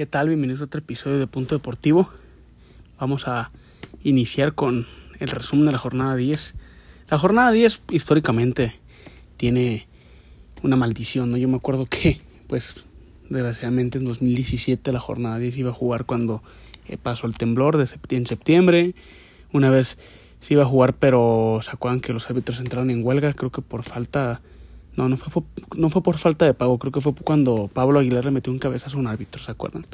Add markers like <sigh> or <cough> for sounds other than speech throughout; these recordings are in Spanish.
¿Qué tal? Bienvenidos a otro episodio de Punto Deportivo. Vamos a iniciar con el resumen de la jornada 10. La jornada 10 históricamente tiene una maldición, ¿no? Yo me acuerdo que, pues, desgraciadamente en 2017 la jornada 10 iba a jugar cuando eh, pasó el temblor de en septiembre. Una vez se iba a jugar, pero se acuerdan que los árbitros entraron en huelga, creo que por falta no, no fue, no fue por falta de pago, creo que fue cuando Pablo Aguilar le metió un cabezazo a un árbitro, ¿se acuerdan?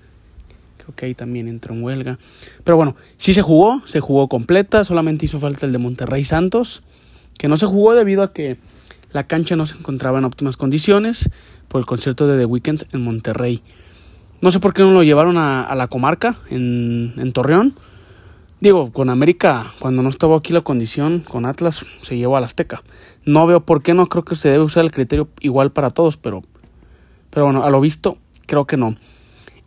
Creo que ahí también entró en huelga. Pero bueno, sí se jugó, se jugó completa, solamente hizo falta el de Monterrey Santos, que no se jugó debido a que la cancha no se encontraba en óptimas condiciones por el concierto de The Weeknd en Monterrey. No sé por qué no lo llevaron a, la comarca, en Torreón, Digo, con América, cuando no estaba aquí la condición, con Atlas se llevó al Azteca. No veo por qué no, creo que se debe usar el criterio igual para todos, pero, pero bueno, a lo visto, creo que no.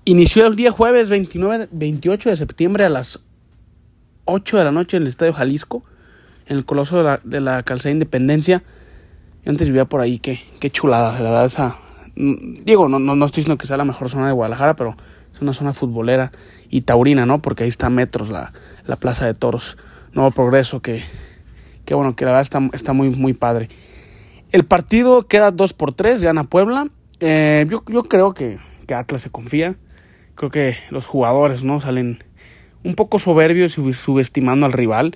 Inició el día jueves 29, 28 de septiembre a las 8 de la noche en el Estadio Jalisco, en el Coloso de la, de la Calzada Independencia. Yo antes vivía por ahí, qué, qué chulada, la verdad, esa... Mm, digo, no, no, no estoy diciendo que sea la mejor zona de Guadalajara, pero una zona futbolera y taurina, ¿no? Porque ahí está metros la, la Plaza de Toros. Nuevo Progreso, que, que bueno, que la verdad está, está muy, muy padre. El partido queda 2 por 3, gana Puebla. Eh, yo, yo, creo que, que, Atlas se confía. Creo que los jugadores no salen un poco soberbios y subestimando al rival,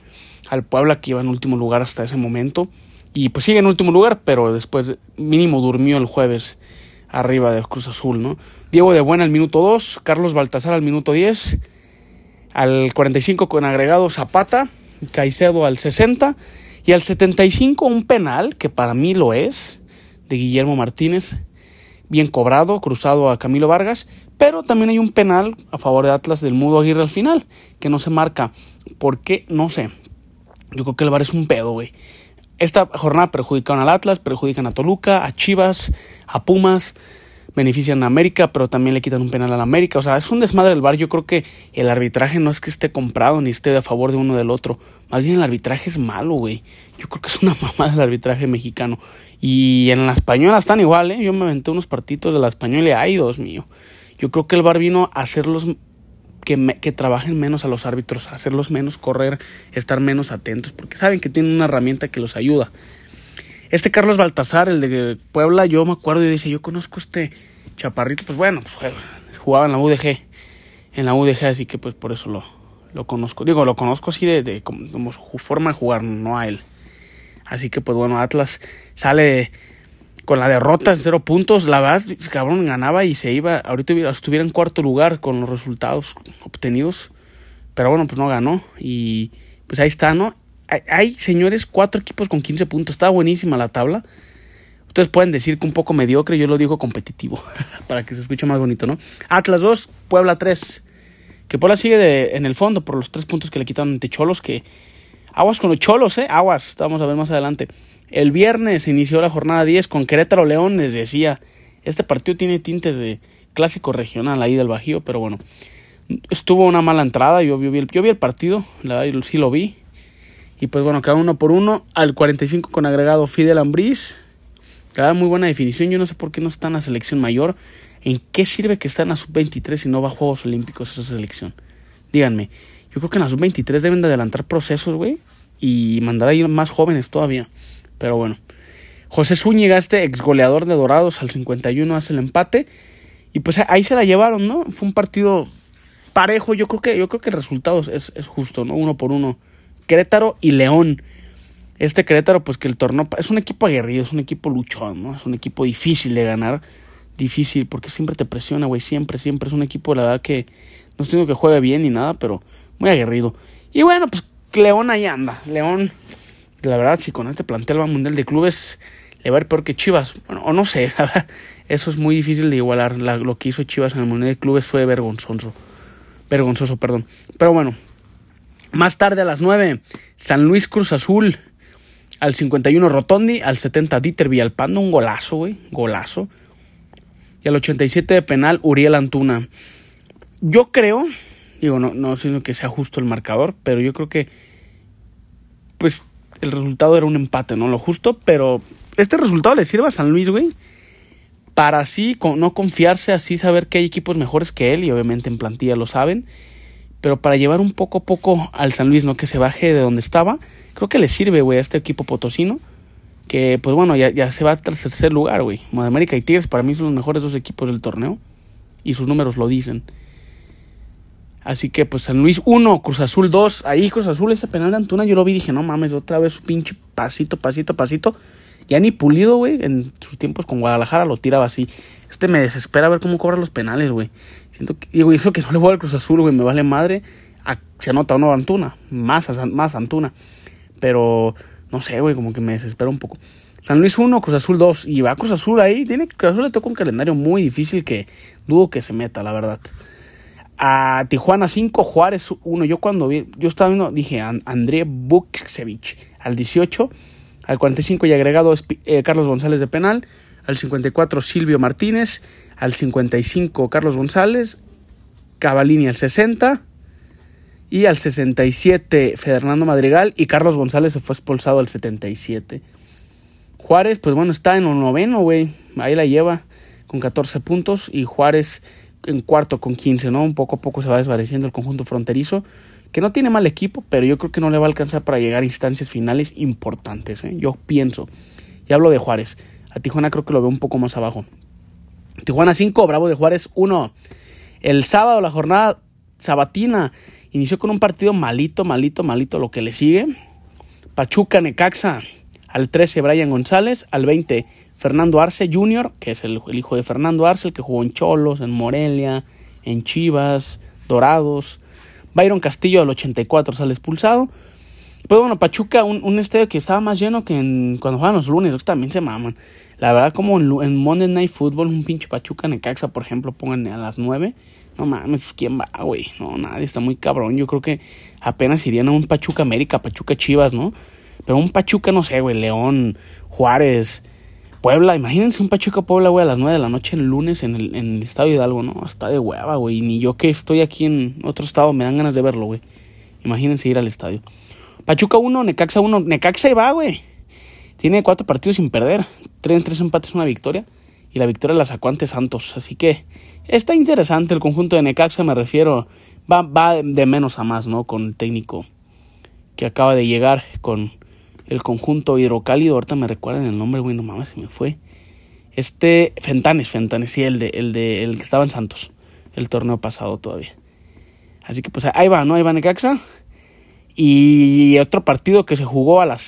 al Puebla que iba en último lugar hasta ese momento. Y pues sigue en último lugar, pero después mínimo durmió el jueves arriba de Cruz Azul, ¿no? Diego de Buena al minuto 2, Carlos Baltasar al minuto 10, al 45 con agregado Zapata, Caicedo al 60 y al 75 un penal, que para mí lo es, de Guillermo Martínez, bien cobrado, cruzado a Camilo Vargas, pero también hay un penal a favor de Atlas del Mudo Aguirre al final, que no se marca. ¿Por qué? No sé. Yo creo que el VAR es un pedo, güey. Esta jornada perjudicaron al Atlas, perjudican a Toluca, a Chivas, a Pumas, benefician a América, pero también le quitan un penal a la América. O sea, es un desmadre el bar. Yo creo que el arbitraje no es que esté comprado ni esté a favor de uno del otro. Más bien el arbitraje es malo, güey. Yo creo que es una <laughs> mamada el arbitraje mexicano. Y en la española están igual, ¿eh? Yo me aventé unos partidos de la española ay, Dios mío. Yo creo que el bar vino a hacerlos que, que trabajen menos a los árbitros, a hacerlos menos correr, estar menos atentos, porque saben que tienen una herramienta que los ayuda. Este Carlos Baltasar, el de Puebla, yo me acuerdo y dice, yo conozco a este chaparrito, pues bueno, pues jugaba en la UDG, en la UDG, así que pues por eso lo, lo conozco. Digo, lo conozco así de, de como, su forma de jugar, no a él. Así que pues bueno, Atlas sale con la derrota cero puntos, la verdad, cabrón, ganaba y se iba, ahorita estuviera en cuarto lugar con los resultados obtenidos, pero bueno, pues no ganó y pues ahí está, ¿no? Hay, señores, cuatro equipos con 15 puntos. Está buenísima la tabla. Ustedes pueden decir que un poco mediocre, yo lo digo competitivo, <laughs> para que se escuche más bonito, ¿no? Atlas 2, Puebla 3. Que Puebla sigue en el fondo por los tres puntos que le quitaron ante Cholos, que... Aguas con los Cholos, ¿eh? Aguas, vamos a ver más adelante. El viernes se inició la jornada 10 con Querétaro León, les decía, este partido tiene tintes de clásico regional ahí del Bajío, pero bueno, estuvo una mala entrada, yo vi, el, yo vi el partido, la sí lo vi, y pues bueno, cada uno por uno. Al 45 con agregado Fidel Ambriz. Cada muy buena definición. Yo no sé por qué no está en la selección mayor. ¿En qué sirve que está en la sub-23 si no va a Juegos Olímpicos esa selección? Díganme. Yo creo que en la sub-23 deben de adelantar procesos, güey. Y mandar a ir más jóvenes todavía. Pero bueno. José Zúñiga, este ex goleador de Dorados, al 51 hace el empate. Y pues ahí se la llevaron, ¿no? Fue un partido parejo. Yo creo que, yo creo que el resultado es, es justo, ¿no? Uno por uno. Querétaro y León. Este Querétaro, pues que el torneo es un equipo aguerrido, es un equipo luchón, ¿no? Es un equipo difícil de ganar. Difícil, porque siempre te presiona, güey. Siempre, siempre. Es un equipo, la verdad, que no estoy que juegue bien ni nada, pero muy aguerrido. Y bueno, pues León ahí anda. León, la verdad, si con este plantel va Mundial de Clubes, le va a ir peor que Chivas. Bueno, o no sé, <laughs> eso es muy difícil de igualar. lo que hizo Chivas en el Mundial de Clubes fue vergonzoso. Vergonzoso, perdón. Pero bueno, más tarde a las 9, San Luis Cruz Azul. Al 51 Rotondi, al 70 Dieter Villalpando, un golazo, güey, golazo. Y al 87 de penal Uriel Antuna. Yo creo, digo, no, no sé que sea justo el marcador, pero yo creo que, pues, el resultado era un empate, ¿no? Lo justo, pero este resultado le sirve a San Luis, güey, para así no confiarse, así saber que hay equipos mejores que él y obviamente en plantilla lo saben, pero para llevar un poco a poco al San Luis, no que se baje de donde estaba, creo que le sirve, güey, a este equipo potosino, que pues bueno, ya, ya se va al tercer lugar, güey. América y Tigres para mí son los mejores dos equipos del torneo y sus números lo dicen. Así que pues San Luis 1, Cruz Azul 2. Ahí Cruz Azul ese penal de Antuna yo lo vi y dije, no mames, otra vez pinche pasito, pasito, pasito. Ya ni pulido, güey, en sus tiempos con Guadalajara lo tiraba así. Este me desespera ver cómo cobra los penales, güey. Siento que, digo, eso que no le voy al Cruz Azul, güey, me vale madre. se anota uno Antuna, más, más Antuna. Pero, no sé, güey, como que me desespera un poco. San Luis 1, Cruz Azul 2. Y va Cruz Azul ahí. Tiene, Cruz Azul le toca un calendario muy difícil que dudo que se meta, la verdad. A Tijuana 5, Juárez 1. Yo cuando vi, yo estaba viendo, dije André Buksevich al 18. Al 45 y agregado eh, Carlos González de penal. Al 54 Silvio Martínez. Al 55 Carlos González. Cavalini al 60. Y al 67 Fernando Madrigal. Y Carlos González se fue expulsado al 77. Juárez, pues bueno, está en un noveno, güey. Ahí la lleva con 14 puntos. Y Juárez en cuarto con 15, ¿no? Un poco a poco se va desvaneciendo el conjunto fronterizo, que no tiene mal equipo, pero yo creo que no le va a alcanzar para llegar a instancias finales importantes, ¿eh? Yo pienso. Y hablo de Juárez. A Tijuana creo que lo veo un poco más abajo. Tijuana 5, Bravo de Juárez 1. El sábado, la jornada sabatina, inició con un partido malito, malito, malito lo que le sigue. Pachuca, Necaxa. Al 13, Brian González. Al 20, Fernando Arce Jr., que es el, hijo de Fernando Arce, el que jugó en Cholos, en Morelia, en Chivas, Dorados. Byron Castillo al 84 sale expulsado. Pues bueno, Pachuca, un, estadio que estaba más lleno que en, cuando juegan los lunes, también se maman. La verdad, como en, Monday Night Football, un pinche Pachuca Necaxa, por ejemplo, pongan a las 9. No mames, ¿quién va, güey? No, nadie, está muy cabrón. Yo creo que apenas irían a un Pachuca América, Pachuca Chivas, ¿no? Pero un Pachuca, no sé, güey, León, Juárez, Puebla, imagínense un Pachuca Puebla, güey, a las 9 de la noche el lunes en el, en el Estadio Hidalgo, ¿no? Está de hueva, güey. Ni yo que estoy aquí en otro estado me dan ganas de verlo, güey. Imagínense ir al estadio. Pachuca 1, Necaxa 1. Necaxa y va, güey. Tiene cuatro partidos sin perder. Tres, tres empates, una victoria. Y la victoria la sacó ante Santos. Así que está interesante el conjunto de Necaxa, me refiero. Va, va de menos a más, ¿no? Con el técnico que acaba de llegar con el conjunto hidrocálido, ahorita me recuerdan el nombre, güey, no mames, se me fue. Este, Fentanes, Fentanes, sí, el de, el de, el que estaba en Santos, el torneo pasado todavía. Así que pues ahí va, ¿no? Ahí va Necaxa. Y otro partido que se jugó a las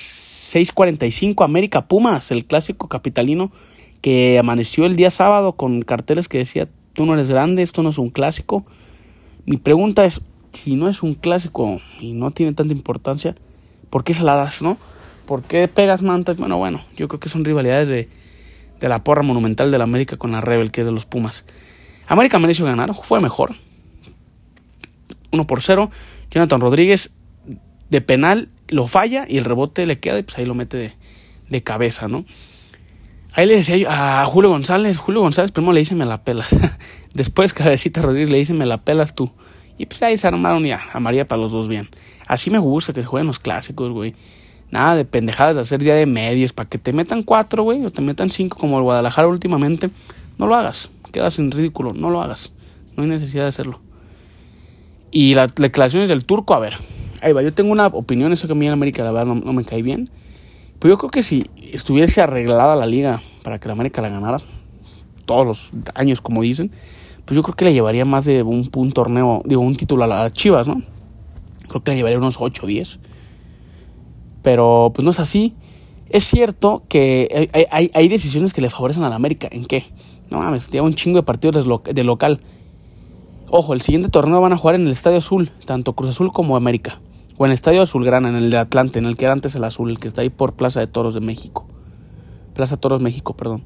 6.45, América Pumas, el clásico capitalino, que amaneció el día sábado con carteles que decía, tú no eres grande, esto no es un clásico. Mi pregunta es, si no es un clásico y no tiene tanta importancia, ¿por qué se la das, no? ¿Por qué pegas mantas? Bueno, bueno, yo creo que son rivalidades de, de la porra monumental de la América con la Rebel, que es de los Pumas. América mereció ganar, fue mejor. 1 por 0. Jonathan Rodríguez de penal lo falla y el rebote le queda y pues ahí lo mete de, de cabeza, ¿no? Ahí le decía yo a Julio González, Julio González primero le dice me la pelas. <laughs> Después Cabecita Rodríguez le dice me la pelas tú. Y pues ahí se armaron ya a María para los dos bien. Así me gusta que jueguen los clásicos, güey. Nada de pendejadas de hacer día de medios para que te metan cuatro, güey, o te metan cinco como el Guadalajara últimamente. No lo hagas, quedas en ridículo, no lo hagas. No hay necesidad de hacerlo. Y las declaraciones del turco, a ver, ahí va, yo tengo una opinión, eso que a mí en América la verdad no, me cae bien. Pero yo creo que si estuviese arreglada la liga para que la América la ganara, todos los años como dicen, pues yo creo que le llevaría más de un, un torneo, digo, un título a las Chivas, ¿no? Creo que le llevaría unos 8 o 10 pero pues no es así. Es cierto que hay, decisiones que le favorecen a la América. ¿En qué? No mames, tiene un chingo de partidos de local. Ojo, el siguiente torneo van a jugar en el Estadio Azul, tanto Cruz Azul como América. O en el Estadio Azulgrana, en el de Atlante, en el que era antes el Azul, el que está ahí por Plaza de Toros de México. Plaza Toros México, perdón.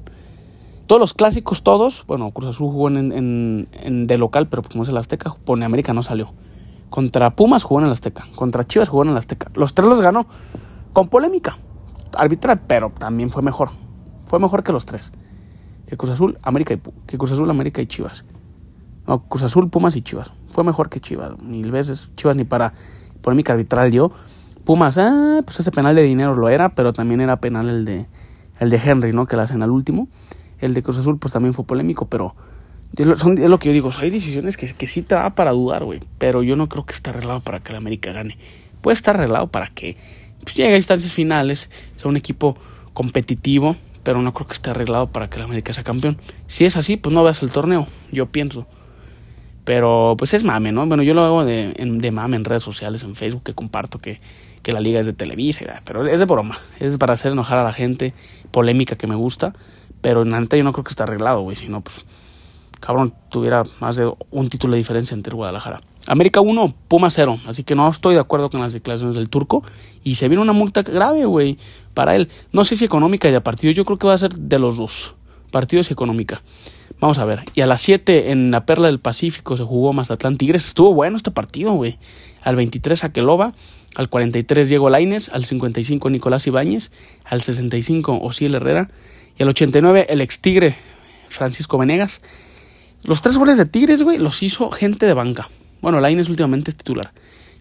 Todos los clásicos, todos, bueno, Cruz Azul jugó en, en, de local, pero como es el Azteca, pone América no salió. Contra Pumas jugó en el Azteca, contra Chivas jugó en el Azteca. Los tres los ganó con polémica arbitral, pero también fue mejor. Fue mejor que los tres. Que Cruz Azul, América y, que Cruz Azul, América y Chivas. No, Cruz Azul, Pumas y Chivas. Fue mejor que Chivas. Mil veces. Chivas ni para polémica arbitral dio. Pumas, ah, pues ese penal de dinero lo era, pero también era penal el de, el de Henry, ¿no? Que la hacen al último. El de Cruz Azul, pues también fue polémico, pero son, es lo que yo digo. hay decisiones que, que sí te da para dudar, güey. Pero yo no creo que esté arreglado para que el América gane. Puede estar arreglado para que pues, llegue a instancias finales, sea un equipo competitivo, pero no creo que esté arreglado para que el América sea campeón. Si es así, pues no veas el torneo, yo pienso. Pero pues es mame, ¿no? Bueno, yo lo hago de, de mame en redes sociales, en Facebook, que comparto que, que la liga es de Televisa, pero es de broma, es para hacer enojar a la gente, polémica que me gusta, pero en la neta yo no creo que esté arreglado, güey, si no, pues, cabrón, tuviera más de un título de diferencia entre Guadalajara. América 1, Puma 0, así que no estoy de acuerdo con las declaraciones del turco y se viene una multa grave, güey, para él. No sé si económica y de partido, yo creo que va a ser de los dos, partidos económica. Vamos a ver. Y a las 7 en la Perla del Pacífico se jugó Mazatlán Tigres. Estuvo bueno este partido, güey. Al 23 Aqueloba, al 43 Diego Laines, al 55 Nicolás Ibáñez, al 65 Osiel Herrera y al 89 el ex Tigre Francisco Venegas. Los tres goles de Tigres, güey, los hizo gente de banca. Bueno, Laines últimamente es titular.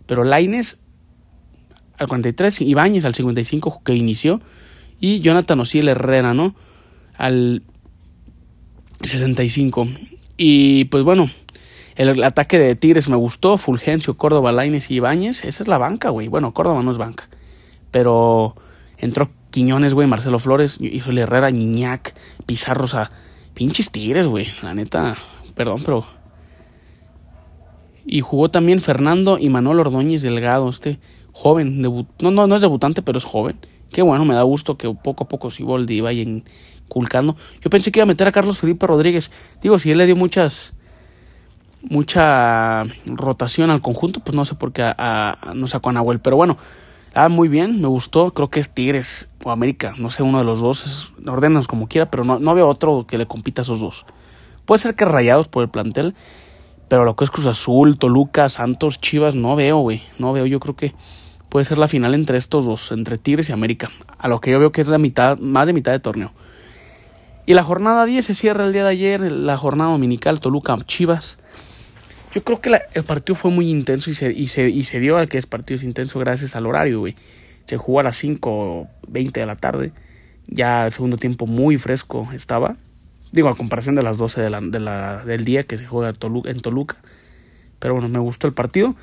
Pero Laines al 43, Ibáñez al 55 que inició y Jonathan Osiel Herrera, ¿no? Al 65. Y pues bueno, el, ataque de Tigres me gustó. Fulgencio, Córdoba, Laines y Ibáñez. Esa es la banca, güey. Bueno, Córdoba no es banca. Pero entró Quiñones, güey, Marcelo Flores, hizo el Herrera, Niñac, Pizarro, o sea, pinches Tigres, güey. La neta, perdón, pero. Y jugó también Fernando y Manuel Ordóñez Delgado, este joven, no, no, no es debutante, pero es joven. Qué bueno, me da gusto que poco a poco Siboldi vaya inculcando. Yo pensé que iba a meter a Carlos Felipe Rodríguez. Digo, si él le dio muchas mucha rotación al conjunto, pues no sé por qué a, no sacó a Nahuel. Pero bueno, ah, muy bien, me gustó. Creo que es Tigres o América, no sé, uno de los dos. Ordenos como quiera, pero no, no veo otro que le compita a esos dos. Puede ser que rayados por el plantel, pero lo que es Cruz Azul, Toluca, Santos, Chivas, no veo, güey. No veo, yo creo que puede ser la final entre estos dos, entre Tigres y América. A lo que yo veo que es la mitad, más de mitad de torneo. Y la jornada 10 se cierra el día de ayer, la jornada dominical Toluca Chivas. Yo creo que el partido fue muy intenso y se, y, se, y se dio al que es partido intenso gracias al horario, güey. Se jugó a las 5.20 de la tarde. Ya el segundo tiempo muy fresco estaba. Digo, a comparación de las 12 de la, de la, del día que se juega en Toluca. Pero bueno, me gustó el partido.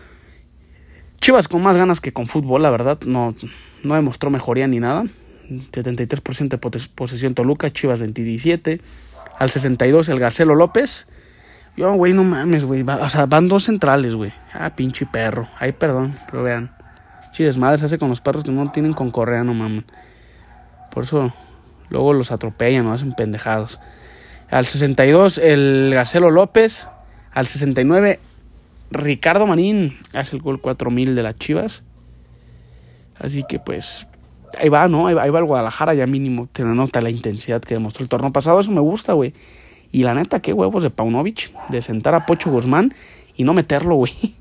Chivas con más ganas que con fútbol, la verdad, no, no demostró mejoría ni nada. 73% de posesión Toluca, Chivas 27. Al 62 el Garcelo López. Yo, güey, no mames, güey. O sea, van dos centrales, güey. Ah, pinche perro. Ay, perdón, pero vean. Chides madres hace con los perros que no tienen con correa, no mames. Por eso luego los atropellan, no hacen pendejados. Al 62 el Garcelo López. Al 69 Ricardo Marín hace el gol 4000 de las Chivas. Así que pues ahí va, ¿no? Ahí va, el Guadalajara ya mínimo. Te nota la intensidad que demostró el torneo pasado. Eso me gusta, güey. Y la neta, qué huevos de Paunovic de sentar a Pocho Guzmán y no meterlo, güey. <laughs>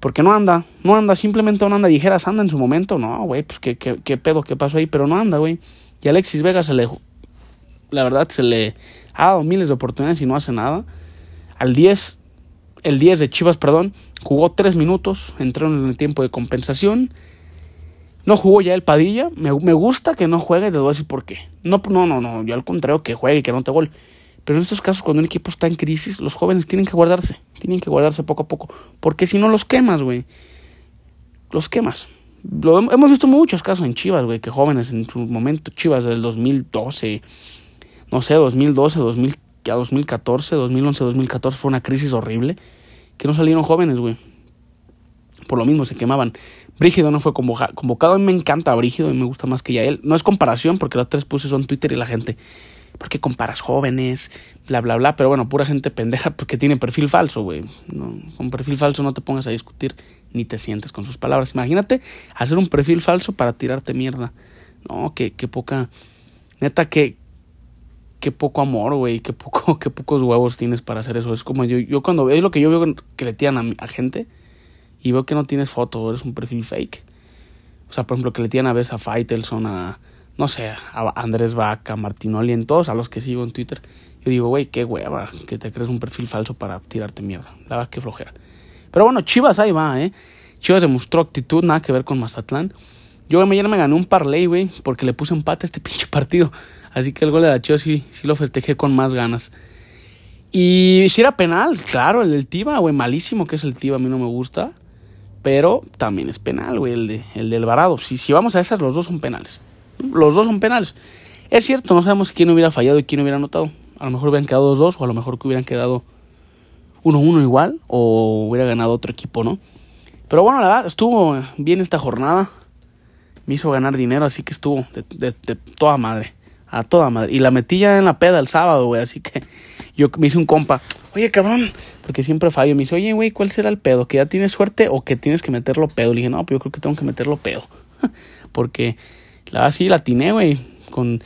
Porque no anda, no anda, simplemente no anda. Dijeras, anda en su momento. No, güey, pues qué, qué, qué pedo, qué pasó ahí, pero no anda, güey. Y Alexis Vega se le. La verdad, se le ha dado miles de oportunidades y no hace nada. Al 10 el 10 de Chivas, perdón, jugó 3 minutos, entró en el tiempo de compensación. No jugó ya el Padilla. Me, gusta que no juegue, te voy a decir por qué. No, no, no, no, yo al contrario que juegue y que no te gol. Pero en estos casos, cuando un equipo está en crisis, los jóvenes tienen que guardarse. Tienen que guardarse poco a poco. Porque si no los quemas, güey. Los quemas. Lo, hemos visto muchos casos en Chivas, güey, que jóvenes en su momento, Chivas del 2012, no sé, 2012, 2000, ya 2014, 2011, 2014 fue una crisis horrible, que no salieron jóvenes, güey. Por lo mismo se quemaban. Brígido no fue convocado. A mí me encanta Brígido y me gusta más que ya él. No es comparación porque las tres puse son Twitter y la gente. ¿Por qué comparas jóvenes? Bla, bla, bla. Pero bueno, pura gente pendeja porque tiene perfil falso, güey. No, con perfil falso no te pongas a discutir ni te sientes con sus palabras. Imagínate hacer un perfil falso para tirarte mierda. No, qué, qué poca. Neta, que, qué poco amor, güey, qué poco, <laughs> qué pocos huevos tienes para hacer eso. Es como yo, yo cuando veo lo que yo veo que le tiran a, gente y veo que no tienes foto, eres un perfil fake. O sea, por ejemplo, que le tiran a veces a Faitelson, a, no sé, a Andrés Vaca, a Martinoli, en todos a los que sigo en Twitter. Yo digo, güey, qué hueva, que te crees un perfil falso para tirarte mierda. La qué flojera. Pero bueno, Chivas ahí va, ¿eh? Chivas demostró actitud, nada que ver con Mazatlán. Yo ayer me gané un parlay, güey, porque le puse empate a este <laughs> pinche partido. Así que el gol de Chivas sí, sí lo festejé con más ganas. Y si era penal, claro, el del Tiva, güey, malísimo que es el Tiva, a mí no me gusta. Pero también es penal, güey, el, de, el del Varado. Si, si vamos a esas, los dos son penales. Los dos son penales. Es cierto, no sabemos quién hubiera fallado y quién hubiera anotado. A lo mejor hubieran quedado 2-2 o a lo mejor que hubieran quedado 1-1 igual o hubiera ganado otro equipo, ¿no? Pero bueno, la verdad, estuvo bien esta jornada. Me hizo ganar dinero, así que estuvo de, toda madre. A toda madre. Y la metí ya en la peda el sábado, güey. Así que yo me hice un compa. Oye, cabrón. Porque siempre fallo. Me dice, oye, güey, ¿cuál será el pedo? ¿Que ya tienes suerte o que tienes que meterlo pedo? Le dije, no, pues yo creo que tengo que meterlo pedo. <laughs> Porque la verdad sí la atiné, güey. Con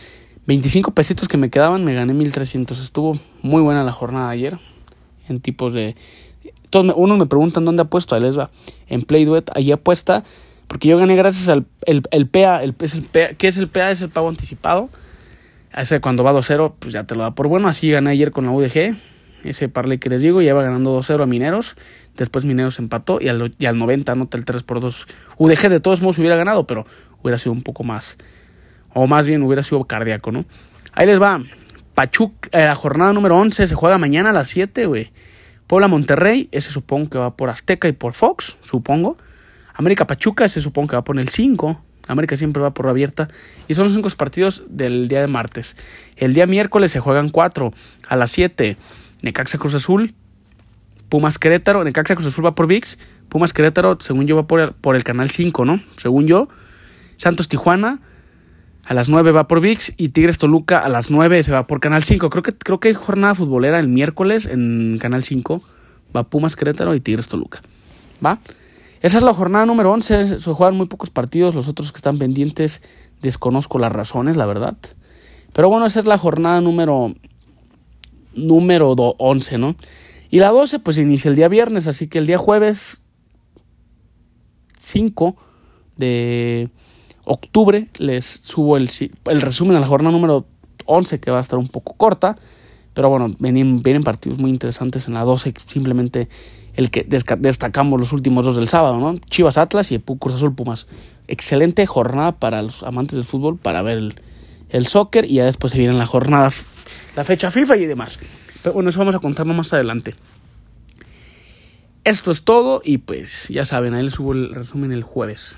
25 pesitos que me quedaban, me gané 1300. Estuvo muy buena la jornada ayer. En tipos de todos, unos me preguntan dónde apuesto, ahí les va. En Play Duet, ahí apuesta, porque yo gané gracias al el, el PA, el, es PA, ¿qué es el PA? Es el pago anticipado. Ese cuando va 2-0, pues ya te lo da por bueno. Así gané ayer con la UDG. Ese parley que les digo, ya va ganando 2-0 a Mineros. Después Mineros empató y al, y al 90 anota el 3 por 2. UDG de todos modos hubiera ganado, pero hubiera sido un poco más. O más bien hubiera sido cardíaco, ¿no? Ahí les va. Pachuca, eh, la jornada número 11 se juega mañana a las 7, güey. Puebla Monterrey, ese supongo que va por Azteca y por Fox, supongo. América Pachuca, ese supongo que va por el 5. América siempre va por abierta. Y son los cinco partidos del día de martes. El día miércoles se juegan 4 a las 7. Necaxa Cruz Azul. Pumas Querétaro. Necaxa Cruz Azul va por VIX. Pumas Querétaro, según yo, va por el, por el canal 5, ¿no? Según yo. Santos Tijuana. A las 9 va por VIX y Tigres Toluca a las 9 se va por Canal 5. Creo que, creo que hay jornada futbolera el miércoles en Canal 5. Va Pumas Querétaro y Tigres Toluca. ¿Va? Esa es la jornada número 11. Se juegan muy pocos partidos. Los otros que están pendientes desconozco las razones, la verdad. Pero bueno, esa es la jornada número, número 11, ¿no? Y la 12 pues inicia el día viernes. Así que el día jueves 5 de octubre les subo el, el resumen a la jornada número 11 que va a estar un poco corta. Pero bueno, vienen, vienen partidos muy interesantes en la 12. Simplemente el que destacamos los últimos dos del sábado, ¿no? Chivas Atlas y Cruz Azul Pumas. Excelente jornada para los amantes del fútbol para ver el, el soccer. Y ya después se viene la jornada, la fecha FIFA y demás. Pero bueno, eso vamos a contarlo más adelante. Esto es todo y pues ya saben, ahí les subo el resumen el jueves.